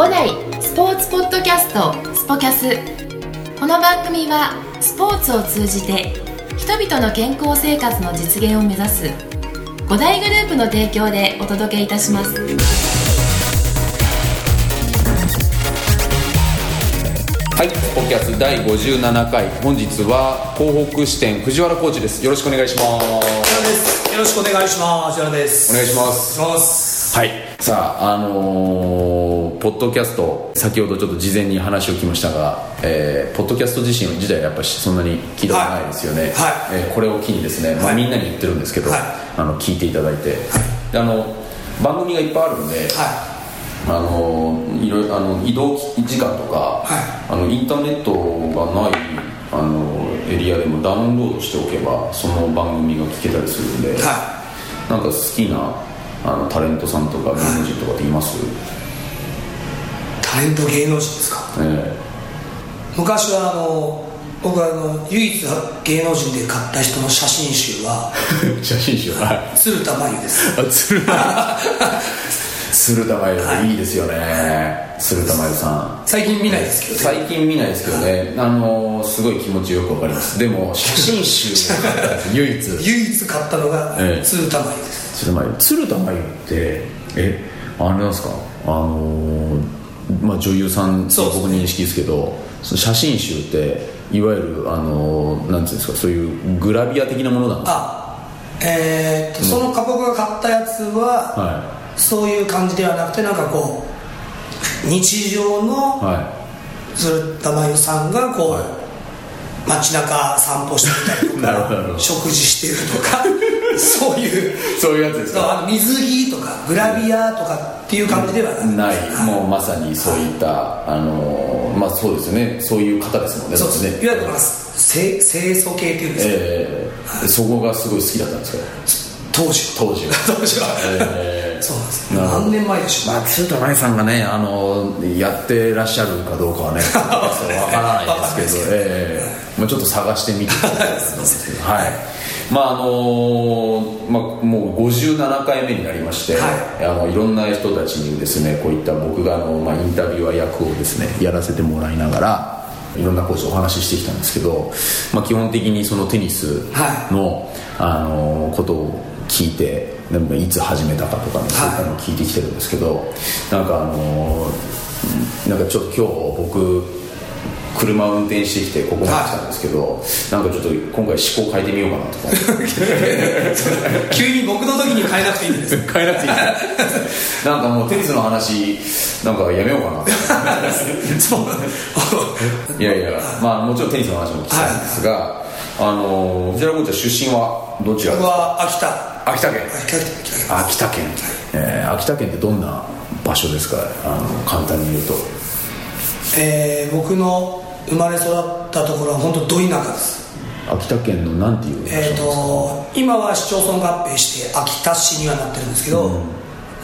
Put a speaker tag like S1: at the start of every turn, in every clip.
S1: 五代スポーツポッドキャストスポキャス。この番組はスポーツを通じて人々の健康生活の実現を目指す五大グループの提供でお届けいたします。
S2: はい、スポキャス第57回。本日は東北支店藤原コーチです。よろしくお願いします。
S3: です。よろしくお願いします。
S2: お願いします。
S3: お願いします
S2: はい。さああのーポッドキャスト先ほどちょっと事前に話を聞きましたが、えーポッドキャスト自身自体やっぱりそんなに聞いたことないですよね、
S3: はい。
S2: えーこれを機にですね、まあ、
S3: はい。
S2: みんなに言ってるんですけど、
S3: はい。
S2: あの聞いていただいて、であの番組がいっぱいあるんで、
S3: は
S2: あのいろいろあの移動時間とか、
S3: は
S2: あのインターネットがないあのエリアでもダウンロードしておけばその番組が聞けたりするんで、なんか好きなあのタレントさんとか芸能人とかっています、
S3: いタレント芸能人ですか？
S2: え
S3: 昔はあの僕はあの唯一芸能人で買った人の写真集は
S2: え 写真集はい。
S3: 鶴田真由です。
S2: あ鶴田 鶴田真由さん、い、いですよね。鶴田真由さん。
S3: 最近見ないですけどね。
S2: 最近見ないですけどね、あのすごい気持ちよくわかります。でも写真集を買ったんです唯一。
S3: 唯一買ったのが
S2: ええ。
S3: 鶴田真由です。
S2: 鶴田真由。鶴田真由ってえあれなんですか？あのーまあ、女優さん
S3: そうですね。
S2: 僕認識ですけどその写真集っていわゆるあのーなんていうんですか？そういうグラビア的なものなんですか？
S3: あえーっとその僕が買ったやつは
S2: は
S3: そういう感じではなくてなんかこう日常
S2: い
S3: の
S2: は
S3: 鶴田真由さんがこう、
S2: はい。
S3: 街中散歩してみたりとか
S2: ど
S3: 食事してるとか そういう。
S2: いそういうやつです
S3: そうあの水着とかグラビアとかっていう感じではない
S2: ない。もうまさにそういったあのーまあそうですよね。そういう方ですもんね
S3: そうです。
S2: ね
S3: ね。いわゆるまあ清清楚系っていうんですか、
S2: えーそこがすごい好きだったんですか？
S3: 当時は。
S2: 当時は。
S3: 当時は、
S2: えー
S3: そうなんです何年前でしょう、
S2: まあ、鶴田真由さんがねあのやってらっしゃるかどうかはね わからないですけど、ええ。まあ、ちょっと探してみてはい。まああのまあ、もう57回目になりまして、
S3: はい。
S2: あのいろんな人たちにですねこういった僕があの、まあ、インタビュアー役をですねやらせてもらいながらいろんなコーチお話ししてきたんですけど、まあ、基本的にそのテニスの,、あのことを聞いてなんかいつ始めたかとかねそうい。ったのを聞いてきてるんですけど、なんかあのなんかちょっと今日僕車を運転してきてここまで来たんですけど、なんかちょっと今回思考変えてみようかなとか。思って
S3: 急に僕の時に変えなくていいんです。
S2: 変えなくていい なんかもうテニスの話なんかやめようかなって。
S3: そう。
S2: いやいやまあもちろんテニスの話も聞きたいんですが、あの藤原コーチは出身はどちらです
S3: 僕
S2: か
S3: は秋田
S2: 秋田県。
S3: 秋田
S2: 県、えー秋田県ってどんな場所ですか？あの簡単に言うと。
S3: えー僕の生まれ育ったところは本当ど田舎です。
S2: 秋田県のなんていう
S3: えー、
S2: ですか、
S3: と今は市町村合併して秋田市にはなってるんですけど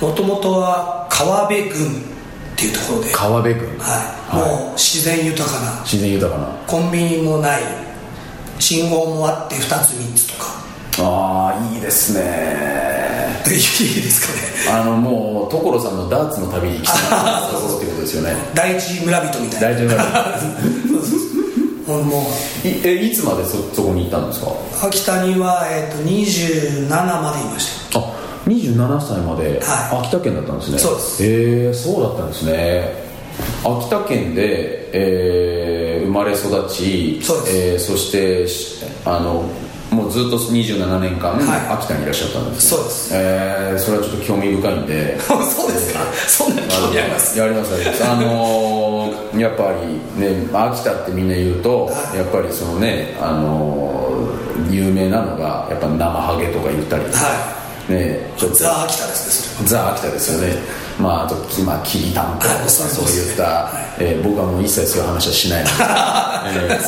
S3: もともとは川辺郡っていうところで、
S2: 川辺郡。
S3: はい。
S2: はい。
S3: もう自然豊かな。
S2: 自然豊かな。
S3: コンビニもない。信号もあって2つ3つとか
S2: ああいいですね。
S3: いいですかね。
S2: あのもう所さんのダーツの旅に来た。ところってことですよね。
S3: 第一村人みたいな。
S2: 大丈夫だ
S3: もうもう。
S2: い えいつまでそそこに行ったんですか？
S3: 秋田には、えー、と27までいました。
S2: あ27歳まで。
S3: はい。
S2: 秋田県だったんですね。
S3: そうです。
S2: へえそうだったんですね。秋田県で、えー生まれ育ち
S3: そ
S2: えーそしてしあのもうずっと27年間、
S3: はい。
S2: 秋田にいらっしゃったんです、
S3: そうです。
S2: えーそれはちょっと興味深いんで。
S3: そうですか？そんなに興味あります？
S2: やりますやります。あのーやっぱりね秋田ってみんな言うとやっぱりそのねあのー有名なのがやっぱ生ハゲとか言ったり。
S3: は
S2: ねちょっと。
S3: ザ・秋田ですね
S2: ザ・秋田ですよね。まああときまあきりたんぽとか
S3: はい。
S2: そういった、えー僕はもう一切そういう話はしないので、え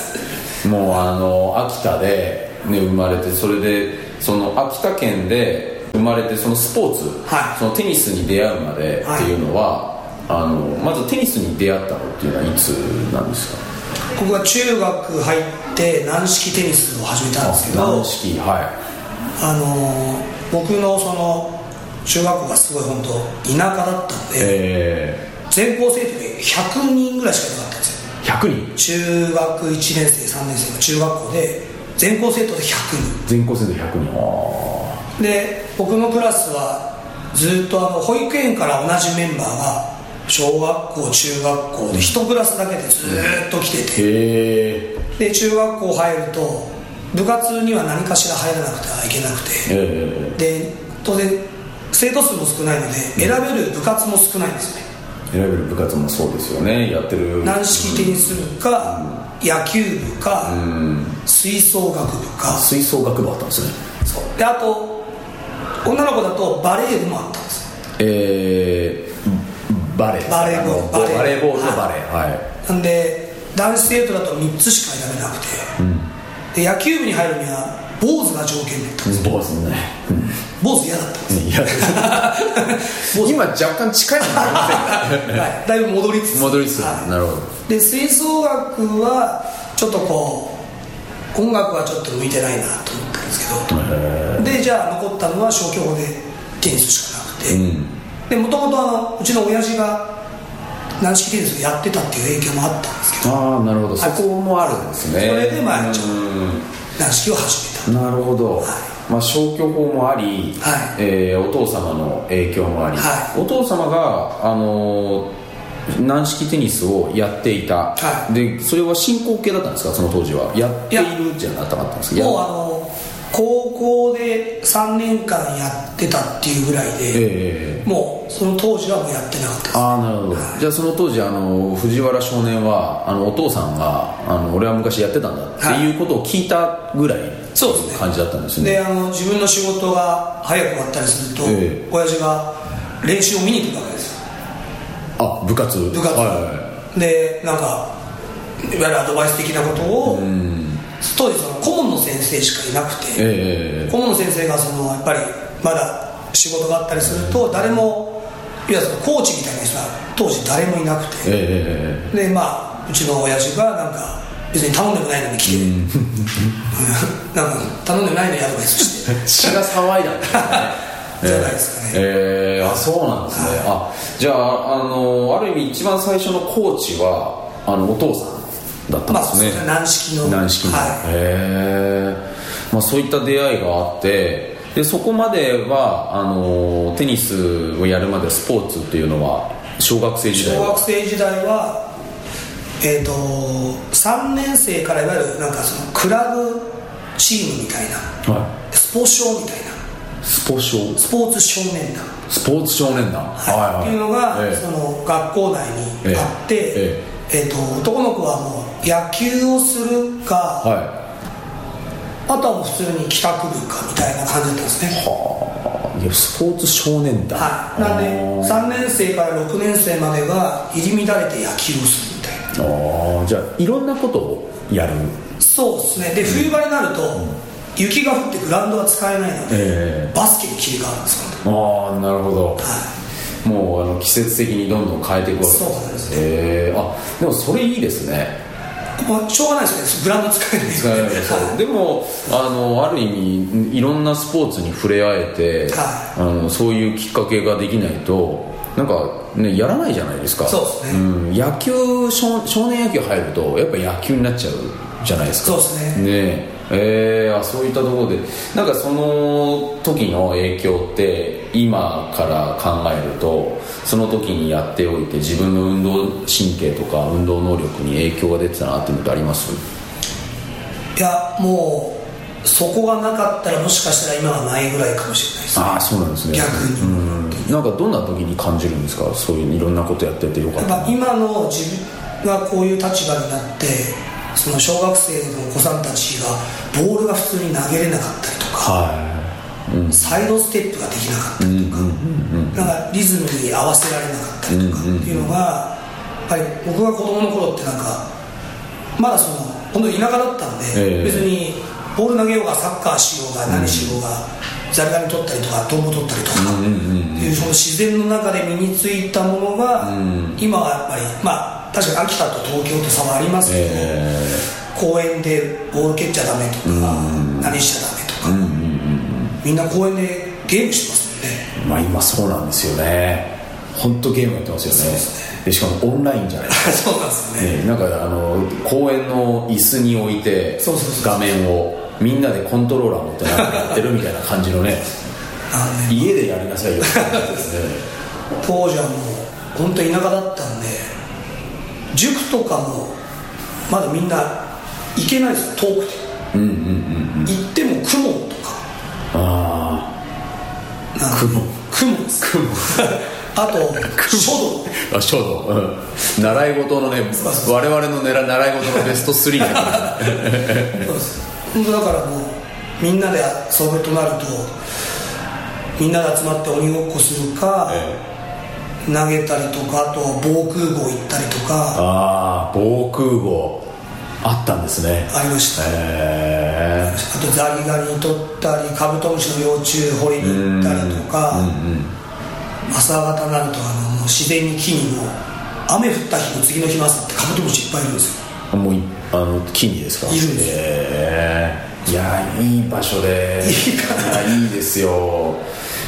S2: ーもうあの秋田で、ね、生まれてそれでその秋田県で生まれてそのスポーツ、
S3: はい。
S2: そのテニスに出会うまでっていうのは、あのまずテニスに出会ったのっていうのはいつなんですか？
S3: 僕は中学入って軟式テニスを始めたんですけど
S2: 軟式は
S3: あのー僕のその中学校がすごい本当田舎だったの
S2: い
S3: で、
S2: え
S3: ず全校生徒で100人ぐらいしかいなかったんですよ。
S2: 100
S3: 人？中学1年生3年生の中学校で全校生徒で100人。
S2: 全校生徒100人。
S3: で僕のクラスはずっとあの保育園から同じメンバーが小学校中学校で一クラスだけでずっと来てて、で中学校入ると部活には何かしら入らなくてはいけなくて、で当然生徒数も少ないので選べる部活も少ないんですよね。
S2: 選べる部活もそうですよね。やってる。
S3: 軟式テニス部か、野球部か、吹奏楽部か。
S2: 吹奏楽部あったんですね。
S3: そう。であと女の子だとバレー部もあったんです。
S2: えー、バレー
S3: バレーボール。
S2: バレー。バレーボールのバレー。はい、
S3: はい、なんで男子生徒だと3つしか選べなくて、うん、で野球部に入るには坊主が条件だったんで。す
S2: 坊主ね、
S3: うん、坊主嫌だった。ん。です
S2: 今若干近いものありませんか、
S3: はい、だいぶ戻りつつ。
S2: 戻りつつ、はい、なるほど。
S3: で吹奏楽はちょっとこう音楽はちょっと向いてないなと思ったんですけど。でじゃあ残ったのは消去法でテニスしかなくて、うん、でもともとうちの親父が軟式テニスをやってたっていう影響もあったんですけど。
S2: ああなるほど、そこもあるんですね。
S3: それでまあ軟式を始めた
S2: なるほど、はい。まあ、消去法もあり、はい。えー、お父様の影響もあり、はい、お父様が、あのー、軟式テニスをやっていた、はい、でそれは進行形だったんですか？その当時は。やっているじゃなかったんですか？
S3: もうあの高校で3年間やってたっていうぐらいで、えー、もうその当時はもうやってなかった
S2: ああなるほど、はい、じゃあその当時あの藤原少年はあのお父さんがあの俺は昔やってたんだってい。うことを聞いたぐらい、そうですね感じだったんですね。
S3: であの自分の仕事が早く終わったりすると、えー、親父が練習を見に行くわけですよ。
S2: あ部活。
S3: 部活、はいはい、でなんかいわゆるアドバイス的なことを、うん当時その顧問の先生しかいなくて、えー、顧問の先生がそのやっぱりまだ仕事があったりすると誰もいやそのコーチみたいな人は当時誰もいなくて、えー、でまあうちの親父がなんか別に頼んでもないのに来て、うん、なんか頼んでもないのにアドバイスして。
S2: 血が騒いだ
S3: じゃないですかね。
S2: えー、えー、あそうなんですね、はい、あじゃああのある意味一番最初のコーチはあのお父さんだったんですね、
S3: まあ、軟式の。
S2: 軟式の、はい、へえ、まあ、そういった出会いがあってでそこまではあのテニスをやるまでスポーツっていうのは小学生時代
S3: は？小学生時代はえっ、ー、と3年生からいわゆるなんかそのクラブチームみたいな、はい、スポ少みたいな。
S2: スポ少
S3: スポーツ少年団。
S2: スポーツ少年団、
S3: はい。はいはい、っていうのが、えその学校内にあって、え。えーと、男の子はもう野球をするか、はい、あとは普通に帰宅部かみたいな感じだったんですね。
S2: はあ。いやスポーツ少年団。
S3: はい。なんで3年生から6年生までが入り乱れて野球をするみたい
S2: な。ああじゃあいろんなことをやる。
S3: そうですね。で冬場になると、うん、雪が降ってグラウンドは使えないので、えー、バスケに切り替わるんです
S2: よああなるほど、はい。もうあの季節的にどんどん変えていくわけです
S3: そうです
S2: ねえー、あでもそれいいですね
S3: まあ、しょうがないですね。グラウンド使えない使えない
S2: そうでもあのある意味いろんなスポーツに触れ合えて、はい、あのそういうきっかけができないとなんかねやらないじゃないですか。
S3: そうですね、
S2: うん、野球少少年野球入るとやっぱ野球になっちゃうじゃないですか。
S3: そうですね。
S2: ね。えー、あそういったところで。なんかその時の影響って今から考えるとその時にやっておいて自分の運動神経とか運動能力に影響が出てたなっていうのってあります？
S3: いやもうそこがなかったらもしかしたら今はないぐらいかもしれないです、ね、
S2: ああそうなんですね。
S3: 逆に。うん。
S2: なんかどんな時に感じるんですか？そういういろんなことやっててよかった
S3: 今の自分がこういう立場になってその小学生のお子さんたちがボールが普通に投げれなかったりとか、はい。うん、サイドステップができなかったりとか、うんうんうん、なんかリズムに合わせられなかったりとかっていうのが、やっぱり僕が子供の頃ってなんかまだその本当に田舎だったんで、えー、別にボール投げようがサッカーしようが何しようが、ザリガニ取ったりとかトンボ取ったりとか、っていうその自然の中で身についたものが、今はやっぱりまあ確かに秋田と東京と差はありますけど、えー、公園でボール蹴っちゃダメとか、何しちゃダメとか、みんな公園でゲームしてます
S2: まあ今そうなんですよね。本当ゲームやってますよね。でしかもオンラインじゃないですか。
S3: そうなんですよね。
S2: ねなんかあの公園の椅子に置いて画面をみんなでコントローラー持ってなんかやってるみたいな感じのね家でやりなさいよ。ですね
S3: 当時はもう本当田舎だったんで塾とかもまだみんな行けないですよ遠くて。
S2: うんうんうんうん。
S3: 行っても雲とか。
S2: あ
S3: なんか
S2: 雲
S3: 雲です
S2: 雲
S3: あと書道
S2: あ書道、うん、習い事のね我々の狙習い事のベスト3に入って
S3: そうです。本当だからもうみんなで遊ぶとなるとみんなで集まって鬼ごっこするか、投げたりとかあと防空壕行ったりとか
S2: ああ防空壕。あったんですね。
S3: ありました、
S2: へ
S3: あとザリガニ取ったりカブトムシの幼虫掘りに行ったりとか、朝方になるとあの自然に木にも雨降った日の次の日の朝ってカブトムシいっぱいいるんですよ。
S2: えもういあの木にですか？
S3: いるんです
S2: え。いやいい場所で。
S3: いいか
S2: いいですよ。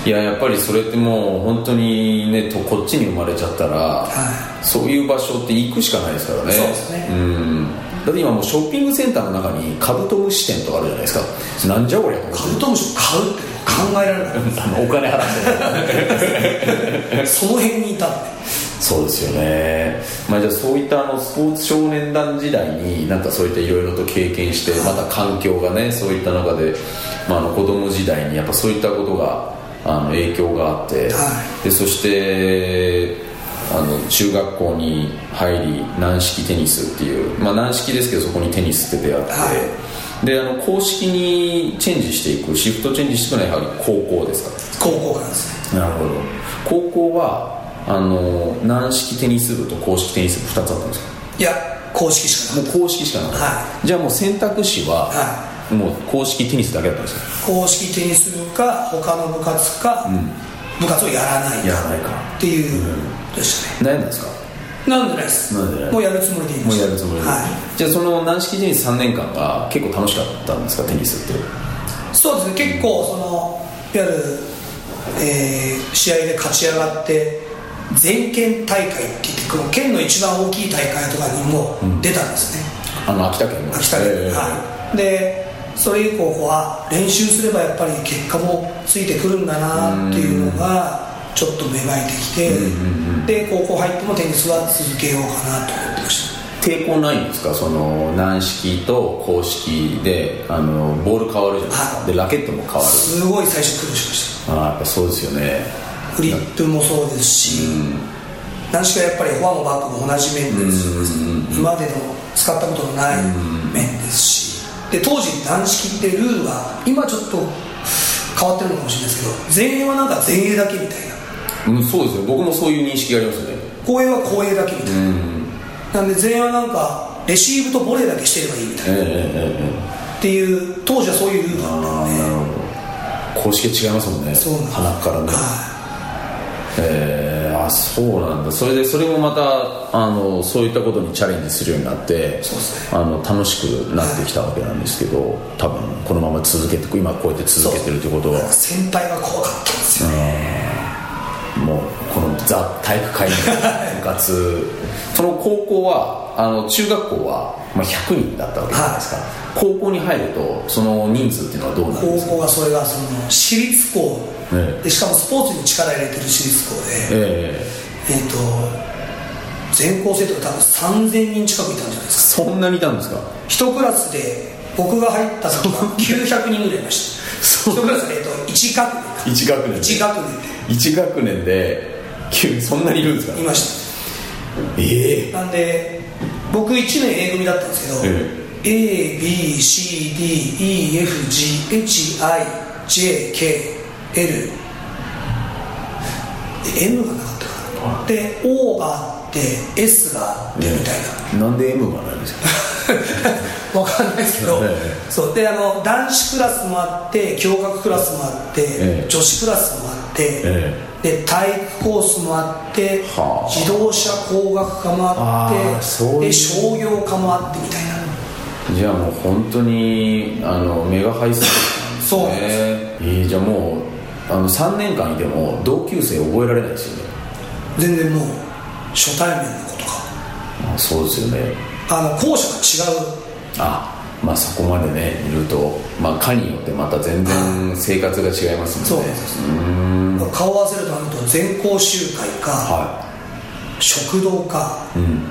S2: いややっぱりそれってもう本当にねとこっちに生まれちゃったら、そういう場所って行くしかないですからね。
S3: そうですね。
S2: んだって今もうショッピングセンターの中にカブトムシ店とかあるじゃないですか。なんじゃこりゃ
S3: カブトムシを買うって考えられない
S2: お金払って。
S3: その辺にいた
S2: そうですよね、まあ、じゃあそういったあのスポーツ少年団時代になんかそういったいろいろと経験してまた環境がねそういった中で、まあ、あの子供時代にやっぱそういったことがあの影響があって、
S3: は
S2: でそしてあの中学校に入り軟式テニスっていう、まあ、軟式ですけどそこにテニスって出会って、
S3: は
S2: であの公式にチェンジしていくシフトチェンジしていくのはやはり高校ですか
S3: 高校からですね。
S2: なるほど。高校はあの軟式テニス部と公式テニス部2つあったんですか？
S3: いや公式しかな
S2: も
S3: かっ
S2: う公式しかなかった、
S3: は
S2: じゃあもう選択肢は、
S3: は
S2: もう公式テニスだけだったんです
S3: 公式テニス部か他の部活か、部活をやらない
S2: やらないか。
S3: っていう、でしたね。
S2: 悩んだんですか？
S3: なんでないです。もうやるつもりでいま
S2: もうやるつもりで、
S3: は
S2: じゃあその軟式テニス3年間が結構楽しかったんですか？テニスって。
S3: い、そうですね。結構そのいわゆる、えー試合で勝ち上がって全県大会って言ってこの県の一番大きい大会とかにも出たんですね、
S2: あの秋田県の。
S3: 秋田県、
S2: ええ
S3: はい、でそれ以降は練習すればやっぱり結果もついてくるんだなっていうのがちょっと芽生えてきて、で高校入ってもテニスは続けようかなと思ってました。
S2: 抵抗ないんですか？その軟式と公式であのボール変わるじゃないですか、
S3: は
S2: でラケットも変わる。
S3: すごい最初苦労しました。
S2: ああやっぱそうですよね。
S3: フリップもそうですし、軟式はやっぱりフォアもバックも同じ面です。し、今までの使ったことのない面ですし。で当時軟式ってルールが今ちょっと変わってるのかもしれないですけど前衛はなんか前衛だけみたいな
S2: うん、そうですよ僕もそういう認識がありますよね。
S3: 後衛は後衛だけみたいな、なんで前衛はなんかレシーブとボレーだけしてればいいみたいな、
S2: えええええ
S3: っていう当時はそういうルールだったんで。
S2: 公式は違いますもんね。
S3: そう
S2: 鼻からね。
S3: は
S2: えー、あそうなんだ。それでそれもまたあのそういったことにチャレンジするようになって
S3: そうですね。
S2: あの楽しくなってきたわけなんですけど多分このまま続けて今こうやって続けてるってことは。
S3: 先輩が怖かったんですよね、
S2: もうこのザ体育会の部活。その高校はあの中学校は、まあ、100人だったわけじゃないですか、高校に入るとその人数っていうのはどうなるんですか？
S3: 高校はそれがその私立校、
S2: ええ。
S3: でしかもスポーツに力入れてる私立校で、
S2: ええ。
S3: えっと全校生徒が多分3000人近くいたんじゃないですか。
S2: そんなにいたんですか？
S3: 一クラスで僕が入った時は900人ぐらいいました。一クラスで、えっと、1学年。
S2: 1学年で。
S3: 1学年
S2: 1学年で急そんなにいるんですか？
S3: でいまし
S2: ええ。
S3: たなんで僕1年 A 組だったんですけど、
S2: え
S3: ABCDEFGHIJKL で M がなかったかな。で O があって S があってみたいな、
S2: なんで M がないんですか？
S3: わかんないですけど、
S2: え
S3: そう。であの男子クラスもあって共学クラスもあって、
S2: ええ。
S3: 女子クラスもあって、
S2: え
S3: で体育コースもあって、
S2: はあ。
S3: 自動車工学科もあってで商業科もあってみたいな。
S2: じゃあもう本当にあのメガハイスクールなんですね。
S3: そう。です
S2: えーじゃあもうあの3年間いても同級生覚えられないですよね。
S3: 全然もう初対面の子とか。
S2: あそうですよね。
S3: あの校舎が違う。
S2: あまあそこまでねいると、まあ、科によってまた全然生活が違いますもんね。
S3: そうです顔合わせるとなると全校集会か、はい、食堂か、うん、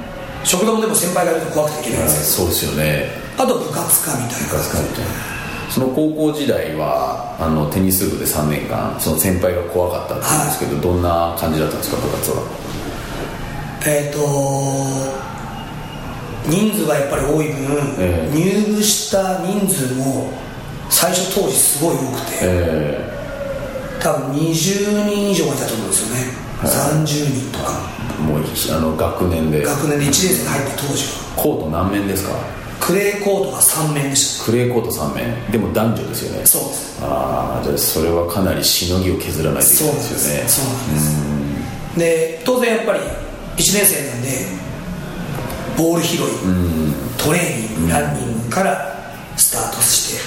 S3: 食堂もでも先輩がいると怖くていけないんです
S2: そうですよね。
S3: あと部活かみたいな。部活かみたいな。
S2: その高校時代はあのテニス部で3年間その先輩が怖かったって言うんですけど、はい、どんな感じだったんですか部活は？
S3: えっ、ー、と人数がやっぱり多い分、えー、入部した人数も最初当時すごい多くて、えー、多分20人以上がいたと思うんですよね、はい、30人とか。
S2: もうあの学年で。
S3: 学年で1年生で入った当時は。
S2: コート何面ですか？
S3: クレーコートが3面でした。
S2: クレーコート3面。でも男女ですよね。
S3: そうです。
S2: ああじゃあそれはかなりしのぎを削らないといけないですよね。
S3: そうなんです。で当然やっぱり1年生なんでボール拾い、トレーニング、ランニングからスタートし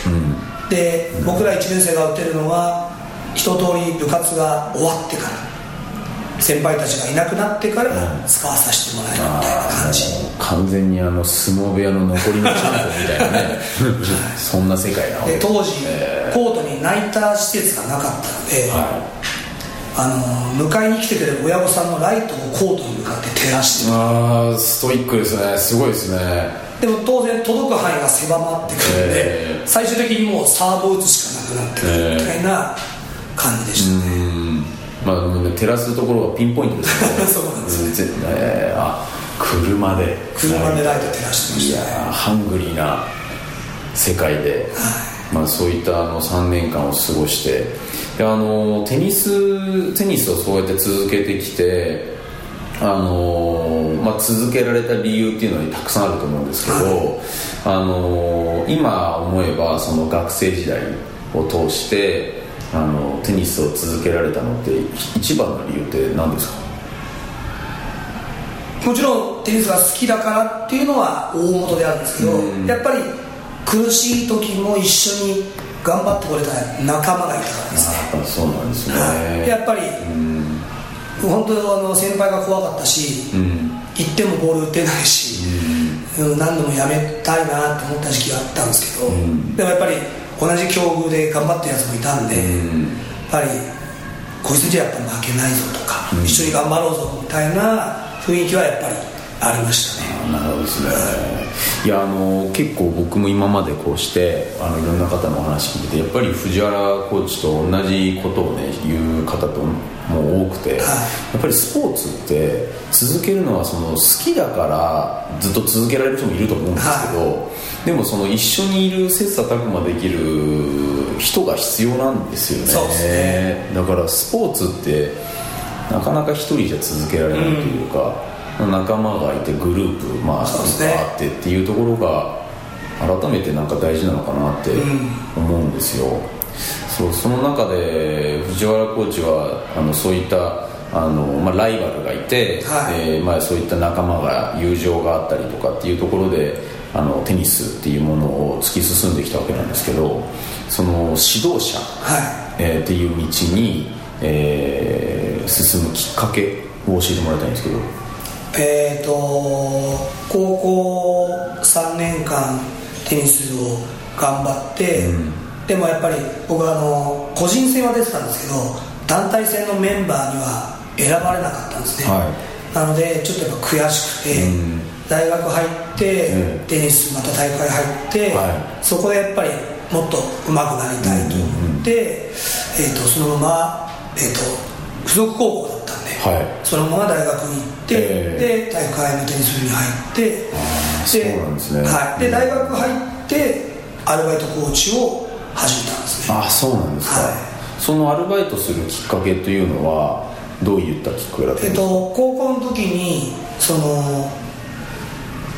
S3: て、で僕ら1年生が打てるのは一通り部活が終わってから先輩たちがいなくなってから使わさせてもらえるみたいな感じ、
S2: 完全にあの相撲部屋の残りのチャンプみたいなね。そんな世界な
S3: で当時、えー、コートにナイター施設がなかったので、はいあの迎えに来てくれる親御さんのライトをコートに向かって照らして
S2: ああストイックですね。すごいですね。
S3: でも当然届く範囲が狭まってくるので、えー、最終的にもうサーブを打つしかなくなってくるみたいな感じでしたね、えー、
S2: まあ、ね、照らすところはピンポイントです
S3: ね。そうなんですね、
S2: えー、あ車で。
S3: 車でライト照らしてました、
S2: ね、いやハングリーな世界で、はい。まあ、そういったあの3年間を過ごしてであのテニステニスをそうやって続けてきてあのまあ、続けられた理由っていうのはたくさんあると思うんですけど、あの今思えばその学生時代を通してあのテニスを続けられたのって一番の理由って何ですか？
S3: もちろんテニスが好きだからっていうのは大元であるんですけど、やっぱり苦しい時も一緒に頑張ってこれた仲間がいたからです
S2: ね。そうなんですね。
S3: やっぱり、うん、本当あの先輩が怖かったし、うん、行ってもボール打てないし、うん、何度もやめたいなって思った時期があったんですけど、うん、でもやっぱり同じ境遇で頑張ってるやつもいたんで、やっぱりこいつじゃやっぱ負けないぞとか、一緒に頑張ろうぞみたいな雰囲気はやっぱりありました
S2: ね。なるほどですねいやあの結構僕も今までこうしてあのいろんな方のお話聞いてやっぱり藤原コーチと同じことをね言う方とも多くて、はい、やっぱりスポーツって続けるのはその好きだからずっと続けられる人もいると思うんですけど、はい、でもその一緒にいる切磋琢磨できる人が必要なんですよね、ね、だからスポーツってなかなか一人じゃ続けられないというか、うん仲間がいてグループ、まあ、ね、あってっていうところが改めてなんか大事なのかなって思うんですよ、うん、そうその中で藤原コーチはあのそういったあの、まあ、ライバルがいて、はい、えー、まあ、そういった仲間が友情があったりとかっていうところであのテニスっていうものを突き進んできたわけなんですけどその指導者、はい、えー、っていう道に、えー、進むきっかけを教えてもらいたいんですけど
S3: えーと、高校3年間テニスを頑張って、うん、でもやっぱり僕はあの個人戦は出てたんですけど団体戦のメンバーには選ばれなかったんですね、はい、なのでちょっとやっぱ悔しくて、うん、大学入って、うん、テニスまた大会入って、はい、そこでやっぱりもっと上手くなりたいと思って、えーと、そのまま、えーと付属高校だはい、そのまま大学に行って、えー、で大会のテニス部に入って
S2: そうなんですね、
S3: はい、で大学入ってアルバイトコーチを始めたんですね。
S2: あそうなんですか、はい、そのアルバイトするきっかけというのはどういったきっかけだったんですか、えっと、
S3: 高校の時にその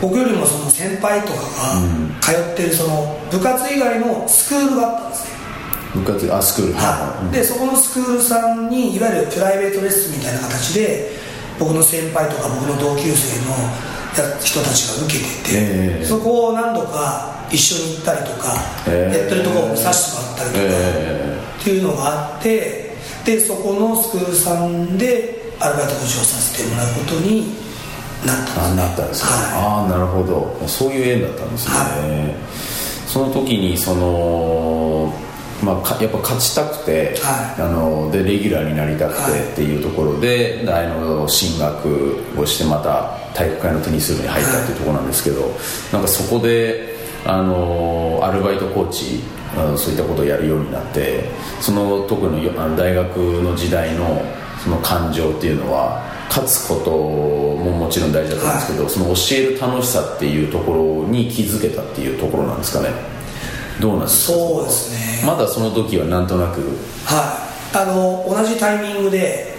S3: 僕よりもその先輩とかが通ってるその部活以外のスクールがあったんですね
S2: 部活あスクール。
S3: はい、でそこのスクールさんにいわゆるプライベートレッスンみたいな形で僕の先輩とか僕の同級生の人たちが受けてて、えー、そこを何度か一緒に行ったりとか、えー、やってるところを見させてもらったりとか、えー、っていうのがあってでそこのスクールさんでアルバイト講師をさせてもらうことになったんです、
S2: ね、なったんですね、はい、ああなるほど。そういう縁だったんですね、はい、その時にそのまあ、やっぱ勝ちたくて、はい、あのでレギュラーになりたくてっていうところで、大の進学をしてまた体育会のテニス部に入ったっていうところなんですけど、なんかそこであのアルバイトコーチそういったことをやるようになってその特にあの大学の時代のその感情っていうのは勝つことももちろん大事だったんですけど、はい、その教える楽しさっていうところに気づけたっていうところなんですかね。どうなんです
S3: か？そうです
S2: ねまだその時はなんとなく。
S3: はい。あの同じタイミングで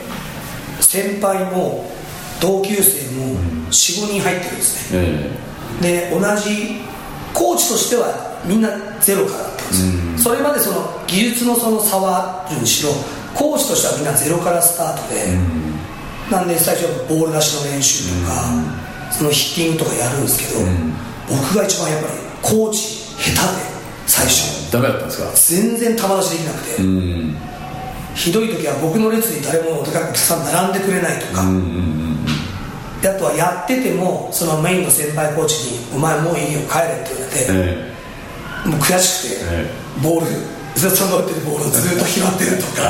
S3: 先輩も同級生も45、人入ってるんですね、うん、で同じコーチとしてはみんなゼロからだったんですよ、うん、それまでその技術のその差はあるにしろコーチとしてはみんなゼロからスタートで、うん、なんで最初はボール出しの練習とか、そのヒッティングとかやるんですけど、僕が一番やっぱりコーチ下手で最初
S2: ダメだったんですか？
S3: 全然球出しできなくて、ひどい時は僕の列に誰もお客さん並んでくれないとか、であとはやっててもそのメインの先輩コーチに「お前もういいよ帰れ」って言われて、えー、もう悔しくて、えー、ボールずっと乗ってるボールをずっと拾ってるとか。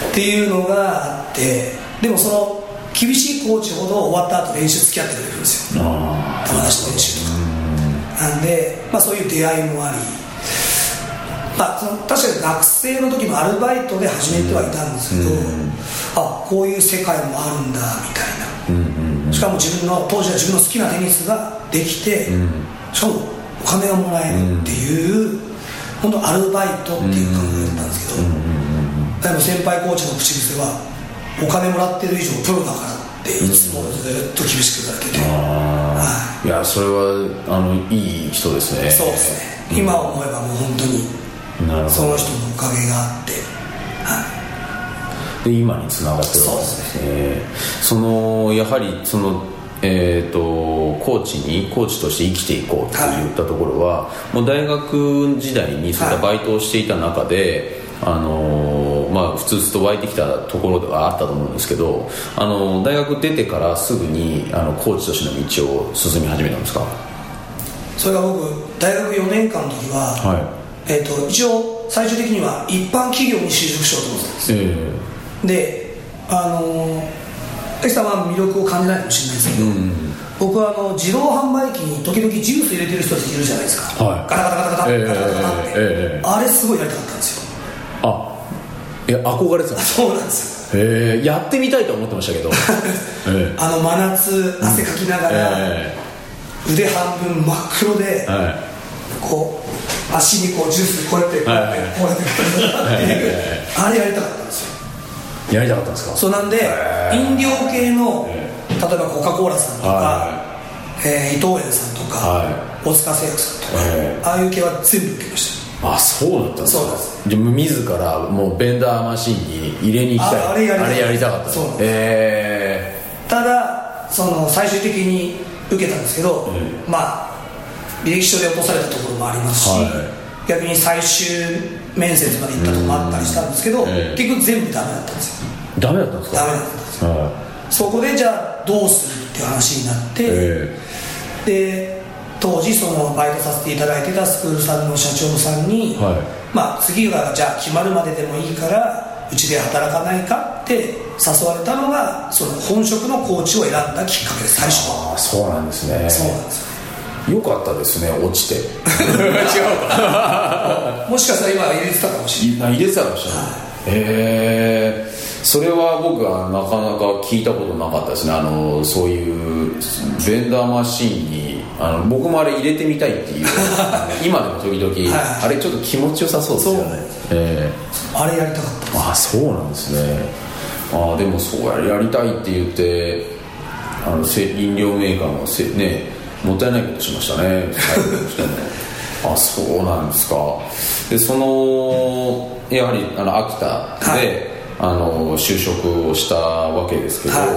S3: っていうのがあってでもその厳しいコーチほど終わった後練習付き合ってくれるんですよ。友達と練習とか。なんで、まあ、そういう出会いもありまあ、その確かに学生の時もアルバイトで始めてはいたんですけど、あこういう世界もあるんだみたいな。しかも自分の当時は自分の好きなテニスができて、しかもお金がもらえるっていう、本当アルバイトっていう感覚だったんですけど、でも先輩コーチの口癖はお金もらってる以上プロだからっていつもずっと厳しく言われてて、
S2: はい、いやそれはあのいい人ですね。
S3: そうですね、今思えばもう本当にその人のおかげがあって。はい。
S2: で今につながってるわけですね。そのやはりそのえーと、コーチにコーチとして生きていこうって言ったところは、はい、もう大学時代にそういったバイトをしていた中で、はい、あのまあ、ふつふつと湧いてきたところがあったと思うんですけど、あの大学出てからすぐにあのコーチとしての道を進み始めたんですか？
S3: それが僕大学4年間の時は、はい、えーと、一応最終的には一般企業に就職しようと思ってたんです、えーであの江さんは魅力を感じないかもしれないですけど、うん、僕はあの自動販売機に時々ジュース入れてる人たちいるじゃないですか、はい、ガタガタガタガタ、えー、ガタガタガタって、えー、あれすごいやりたかったんですよ。
S2: あいや憧れてた。
S3: そうなんです
S2: よ。へえやってみたいと思ってましたけど、
S3: えー、あの真夏汗かきながら、腕半分真っ黒で、はい、こう足にこうジュースこうやってこうやってこうやってあれやりたかったんですよ。
S2: やりたかったんですか？
S3: そうなんで飲料系の例えばコカ・コーラさんとか、はい、えー、伊藤園さんとか、はい、大塚製薬さんとか、ああいう系は全部受けました。
S2: あそうだったんですか？そうです。自らもうベンダーマシンに入れに行きたい。
S3: あれ
S2: やりたかった。
S3: そうえー、ただその最終的に受けたんですけど、うん、まあ履歴書で落とされたところもありますし、はい。逆に最終面接まで行ったとこもあったりしたんですけど、えー、結局全部ダメだったんですよ。
S2: ダメだったんですか？
S3: ダメだったんですよ、はい、そこでじゃあどうするっていう話になって、えー、で当時そのバイトさせていただいてたスクールさんの社長さんに、はい、まあ、次がじゃあ決まるまででもいいからうちで働かないかって誘われたのがその本職のコーチを選んだきっかけです最初
S2: は。そうなんですね。
S3: そうなんです
S2: よかったですね落ちて。違
S3: うかもしかしたら今入れてたかもしれない。
S2: 入れてたかもしれない、へえそれは僕はなかなか聞いたことなかったですね。あのそういうベンダーマシーンにあの僕もあれ入れてみたいっていう。今でも時々、はい、あれちょっと気持ちよさそうですよね。
S3: えー、あれやりたかった
S2: あそうなんですね。あでもそうやりたいって言ってあの飲料メーカーのせねもったいないことしましたね。あそうなんですか。でそのやはりあの秋田で、はい、あの就職をしたわけですけど、はい、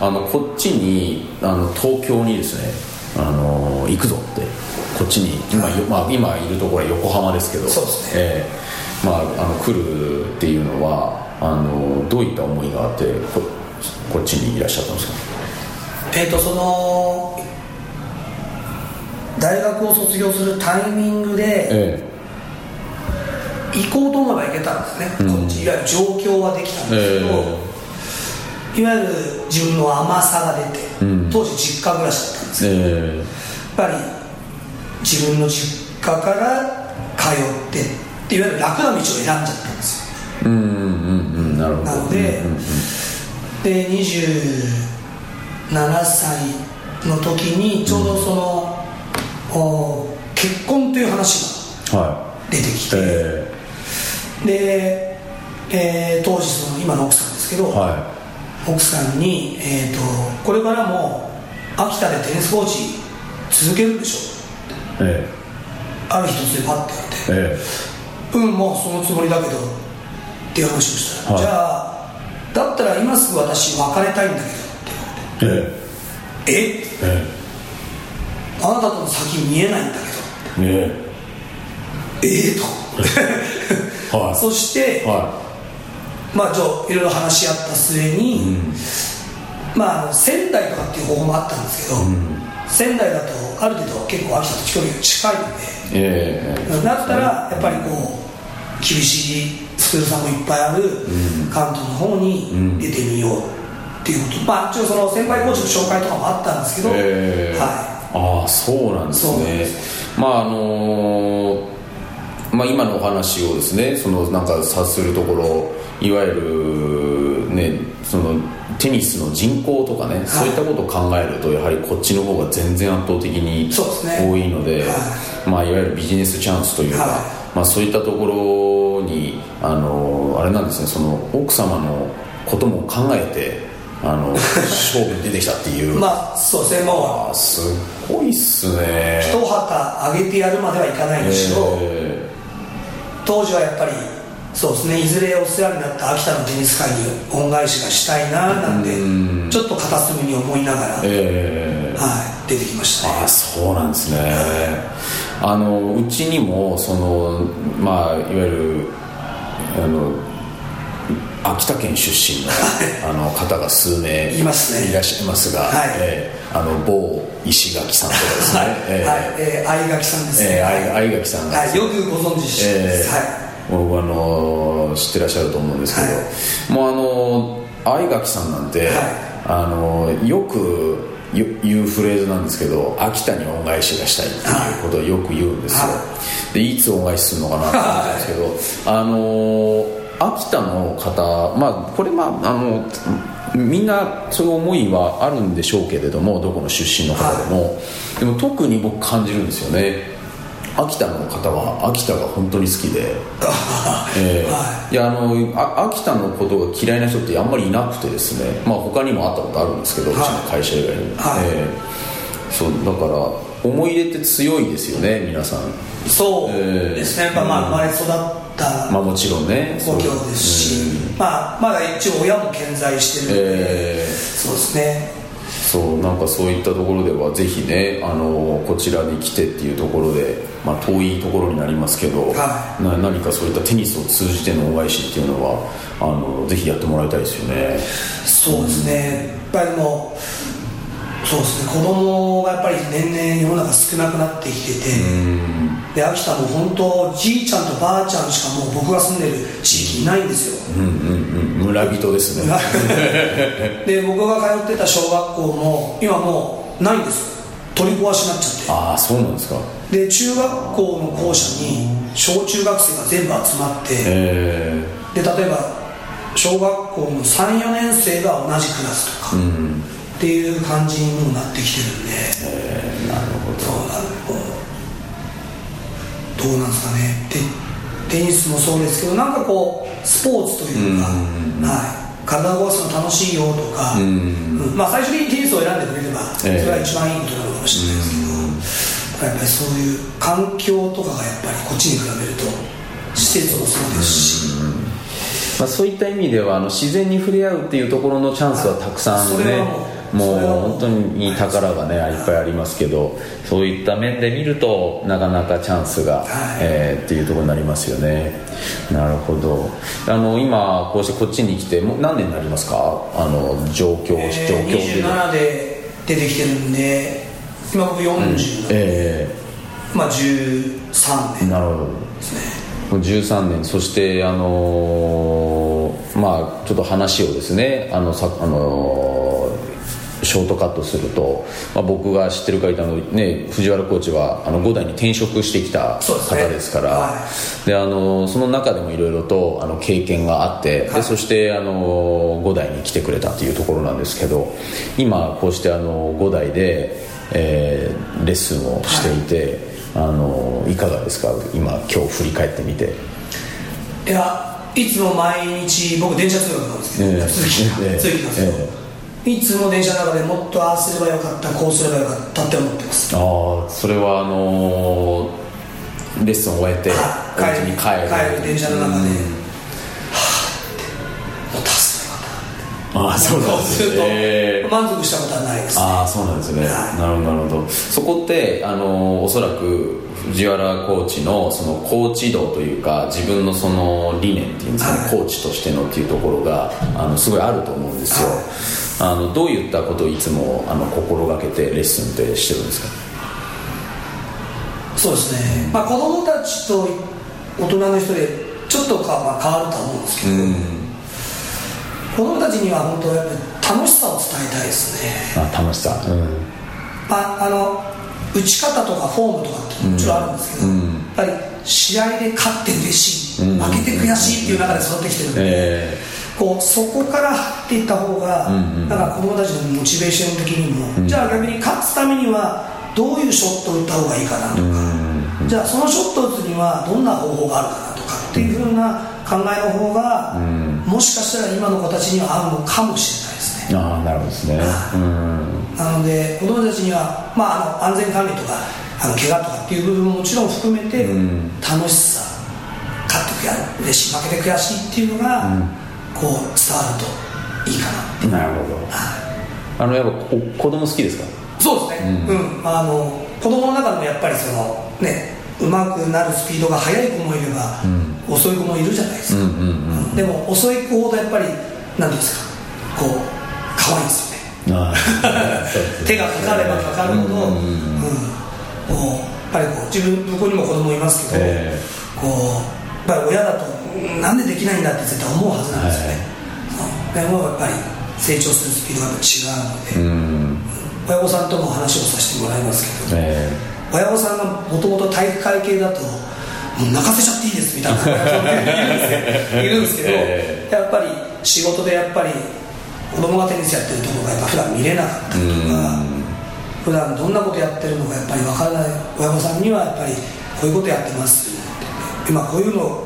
S2: あのこっちにあの東京にですねあの行くぞってこっちに今,、まあ、今いるところは横浜ですけど
S3: そうですね、え
S2: ーまあ、あの来るっていうのはあのどういった思いがあってここっちにいらっしゃったんですか？
S3: えっ、ー、とその大学を卒業するタイミングで、ええ、行こうと思えば行けたんですね、うん、こっちいわゆる状況はできたんですけど、え、いわゆる自分の甘さが出て、うん、当時実家暮らしだったんですけど、やっぱり自分の実家から通っていわゆる楽な道を選んじゃったんですよ。うんうんうんなるほど。なので、うんうん、で27歳の時にちょうどその、うん、結婚という話が出てきて、はいえ。ー、で、えー、当時その今の奥さんですけど、はい、奥さんに、えーと「これからも秋田でテニスコーチ続けるでしょ」えーある日突然パッてやって、ええ、うんもうそのつもりだけどっていう話をしたら、はい、じゃあだったら今すぐ私別れたいんだけどって言われてえ？ええあなたとの先見えないんだけど。ええ。ええと、はい、そして、はい、まあじゃあいろいろ話し合った末に、うん、まあ仙台とかっていう方法もあったんですけど、うん、仙台だとある程度結構秋田と距離が近いのでえー、だったらやっぱりこう厳しいスクールさんもいっぱいある関東の方に出てみようっていうこと、まあ一応その先輩コーチの紹介とかもあったんですけど、えー、
S2: はい、ああそうなんですね。まああのーまあ、今のお話をですねそのなんか察するところいわゆるねそのテニスの人口とかね、はい、そういったことを考えるとやはりこっちの方が全然圧倒的に多いので、ねはい。まあ、いわゆるビジネスチャンスというか、はい、まあ、そういったところにあのあれなんですねその奥様のことも考えてあの勝負に出てきたっていう。
S3: まあそうですね。も
S2: うすごいっすね。
S3: 一旗上げてやるまではいかないにしろ、えー、当時はやっぱりそうですね。いずれお世話になった秋田のテニス界に恩返しがしたいななんてちょっと片隅に思いながら、えー、はい、出てきました
S2: ね。あそうなんですね、あのうちにもそのまあいわゆるあの秋田県出身のあの方が数名
S3: いますね。
S2: いらっしゃいますが、はい。えー、あの某石垣さんとかですね、はい。
S3: えー相垣さんですね、え
S2: ー、相垣さんが、
S3: はい、よくご存知えー、はい。
S2: 僕あの知ってらっしゃると思うんですけど、はい、もうあの相垣さんなんて、はい、あのよく言うフレーズなんですけど秋田に恩返しがしたいっていうことをよく言うんですよ、はい、でいつ恩返しするのかなと思ったんですけど、あの秋田の方まあこれまああのみんなそういう思いはあるんでしょうけれどもどこの出身の方でも、でも特に僕感じるんですよね。秋田の方は秋田が本当に好きで、えーはい、いやあのあ秋田のことが嫌いな人ってあんまりいなくてですね、まあ、他にもあったことあるんですけど、はい、うちの会社以外に、はい、えー、そうだから思い入れって強いですよね皆さん。
S3: そうですね、やっぱまあ生まれ育った
S2: まあもちろんね。
S3: 故郷ですし、う。ん、まあ、まだ一応親も健在してるので、えー、そうですね。
S2: そうなんかそういったところではぜひねあのこちらに来てっていうところで、まあ、遠いところになりますけど、はい、な何かそういったテニスを通じての恩返しっていうのはあのぜひやってもらいたいですよね。
S3: そうですね、やっぱりもそうですね。子供がやっぱり年々世の中少なくなってきてて。で秋田も本当じいちゃんとばあちゃんしかもう僕が住んでる地域いないんですよ、うん
S2: うんうん、村人ですね。
S3: で僕が通ってた小学校も今もうないんです取り壊しになっちゃって。
S2: ああそうなんですか。
S3: で中学校の校舎に小中学生が全部集まって。で例えば小学校の34年生が同じクラスとか、うんっていう感じにもなってきてるんで、えー、なるほど。どうなんですかね。テニスもそうですけどなんかこうスポーツというか、はい、体を動かすの楽しいよとか、うん、まあ、最初にテニスを選んでくれれば、それが一番いいことなのかもしれないですけど、やっぱりそういう環境とかがやっぱりこっちに比べると施設もそうですし、
S2: まあ、そういった意味ではあの自然に触れ合うっていうところのチャンスはたくさんね、もう本当に宝がねいっぱいありますけどそういった面で見るとなかなかチャンスが、はい、えー、っていうところになりますよね。なるほど。あの今こうしてこっちに来てもう何年になりますか？あの状況、
S3: えー、状況で27で出てきてるんで今僕40なんで、えー、まあ13年。
S2: なるほど。ですね。13年。そしてあのー、まあちょっと話をですねあのさあのー、ショートカットすると、まあ、僕が知ってるかいたのね藤原コーチはあの5代に転職してきた方ですから、ねはい、であのその中でもいろいろとあの経験があって、はい、でそしてあの5代に来てくれたというところなんですけど今こうしてあの5代で、えー、レッスンをしていて、はい。あのいかがですか？今今日振り返ってみて。
S3: いやいつも毎日僕電車通学なんですけど、えー、通勤、なんですけど、え。ー、いつも電車の中でもっとああすればよかったこうすればよかったって思ってます。
S2: ああそれはあのー、レッスンを終えて
S3: お家に帰る帰る。電車の中で、うん。
S2: ああそうなんです
S3: ね。満足したことはないです、
S2: ね、ああそうなんですね、はい、なるほどなるほど。そこってあのおそらく藤原コーチのそのコーチ道というか自分のその理念っていうんですかね、はい、コーチとしてのっていうところがあのすごいあると思うんですよ、はい、あのどういったことをいつもあの心がけてレッスンってしてるんですか？
S3: そうですね、まあ、子供たちと大人の人でちょっとか、まあ、変わると思うんですけど、うん。子供たちには本当やっぱり楽しさを伝えたいですね。
S2: あ楽しさ。うん。
S3: ああの打ち方とかフォームとかってもちろんあるんですけど、うん、やっぱり試合で勝って嬉しい、うん、負けて悔しいっていう中で育ってきてるんで、えー、こうそこから入っていった方が、うんうん、なんか子供たちのモチベーション的にも、うん、じゃあ逆に勝つためにはどういうショットを打った方がいいかなとか、うん、じゃあそのショットを打つにはどんな方法があるかなとかっていうふうな考えの方が、もしかしたら今の子たちには合うのかもしれないですね。
S2: ああなるほどですね、
S3: なので子供たちには、まあ、あの安全管理とかあの怪我とかっていう部分ももちろん含めて、楽しさ勝って悔嬉しい負けて悔しいっていうのが、こう伝わるといいか
S2: な。なるほど、あのやっぱ子供好きですか？
S3: そうですね、うん。あの子供の中でもやっぱりそのねうまくなるスピードが速い子もいれば、うん、遅い子もいるじゃないですか、うんうんうん、でも遅い子ほどやっぱり何ですか？こう可愛いですよ ね。手がかかればかかるほど、うん、うん、こうやっぱりこう自分向こうにも子供いますけど、えー、こうやっぱり親だとなんでできないんだって絶対思うはずなんですよね、はい、でもやっぱり成長するスピードが違うので、うん、親御さんとも話をさせてもらいますけど、えー親御さんがもともと体育会系だともう泣かせちゃっていいですみたいな いるんですけど、えー、やっぱり仕事でやっぱり子供がテニスやってるところがやっぱ普段見れなかったりとか普段どんなことやってるのかやっぱり分からない。親御さんにはやっぱりこういうことやってます今こういうの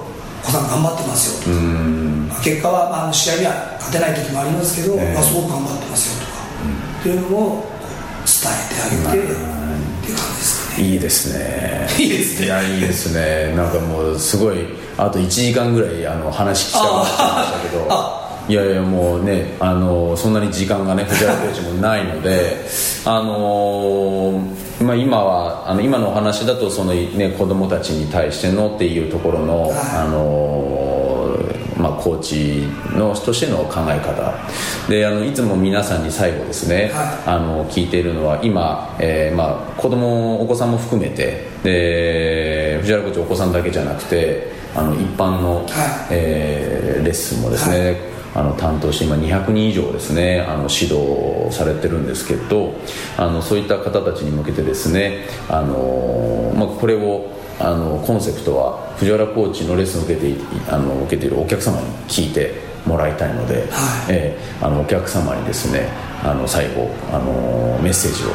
S3: さん頑張ってますよと。まあ、結果は、まあ、試合には勝てない時もありますけど、えー、まあ、すごく頑張ってますよとか、っていうのを伝えてあげて、っていう感じです
S2: いいですね。
S3: いいですね。い
S2: やいいですね。なんかもうすごいあと1時間ぐらいあの話聞きたくなっちゃいましたけど。いやいやもうねあのそんなに時間がね藤原コーチもないのであのまあ、今はあの今のお話だとその、ね、子供たちに対してのっていうところの、あのまあ、コーチのとしての考え方。であのいつも皆さんに最後ですね、はい、あの聞いているのは今、えーまあ、子供お子さんも含めてで藤原コーチお子さんだけじゃなくてあの一般の、はい、えー、レッスンもですね、はいあの担当して今200人以上ですねあの指導されてるんですけどあのそういった方たちに向けてですねあの、まあ、これをあのコンセプトは藤原コーチのレッスンを受けてあの受けているお客様に聞いてもらいたいので、はい、えー、あのお客様にですねあの最後あのメッセージを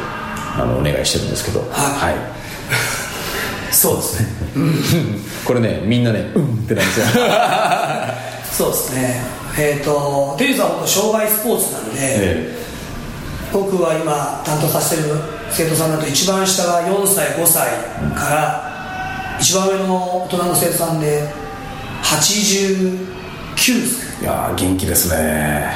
S2: あのお願いしてるんですけど
S3: はい、はい、そうですね。
S2: これねみんなねうんってなんですよ。
S3: そうですねえーと、テニスは本当障害スポーツなので、ええ、僕は今担当させてる生徒さんだと一番下が4歳5歳から、一番上の大人の生徒さんで89歳
S2: いや元気ですね。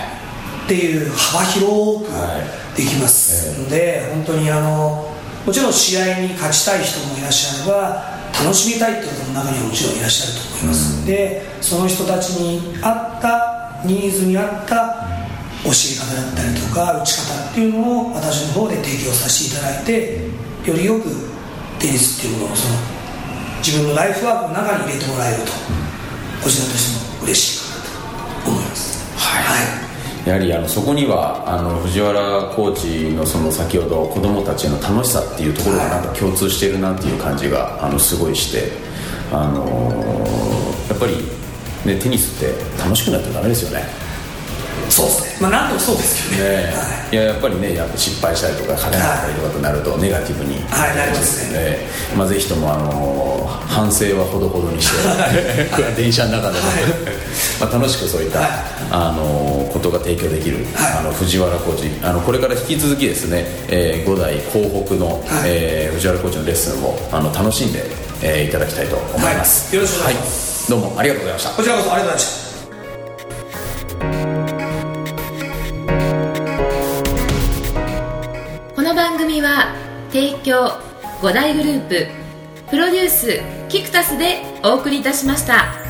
S3: っていう幅広くできますので、はい。え、本当にあのもちろん試合に勝ちたい人もいらっしゃれば楽しみたいっていう方も中にはもちろんいらっしゃると思います、うん、でその人たちに合ったニーズに合った教え方だったりとか打ち方っていうのを私の方で提供させていただいてよりよくテニスっていうものをその自分のライフワークの中に入れてもらえるとこちらとしても嬉しいかなと思います。
S2: はい、はい。やはりあのそこにはあの藤原コーチのその先ほど子どもたちの楽しさっていうところがなんか共通してるなっていう感じがあのすごいして、あのー、やっぱり、ね、テニスって楽しくないとダメですよね。
S3: そうですね。まあ何度もそうですけどね、ね
S2: はい、いややっぱりねやっぱ失敗したりとか勝てなかったりとかとなるとネガティブに
S3: はいなりますね、
S2: まあ、ぜひともあの反省はほどほどにして 電車の中でも、まあ、楽しくそういった、あのことが提供できる、あの藤原コーチあのこれから引き続きですね、えー、5代港北の、はい、えー、藤原コーチのレッスンをあの楽しんで、えー、いただきたいと思います、
S3: よろしくお願いします、
S2: どうもありがとうございました。
S3: こちらこそありがとうございました。
S1: 組は提供5大グループプロデュースキクタスでお送りいたしました。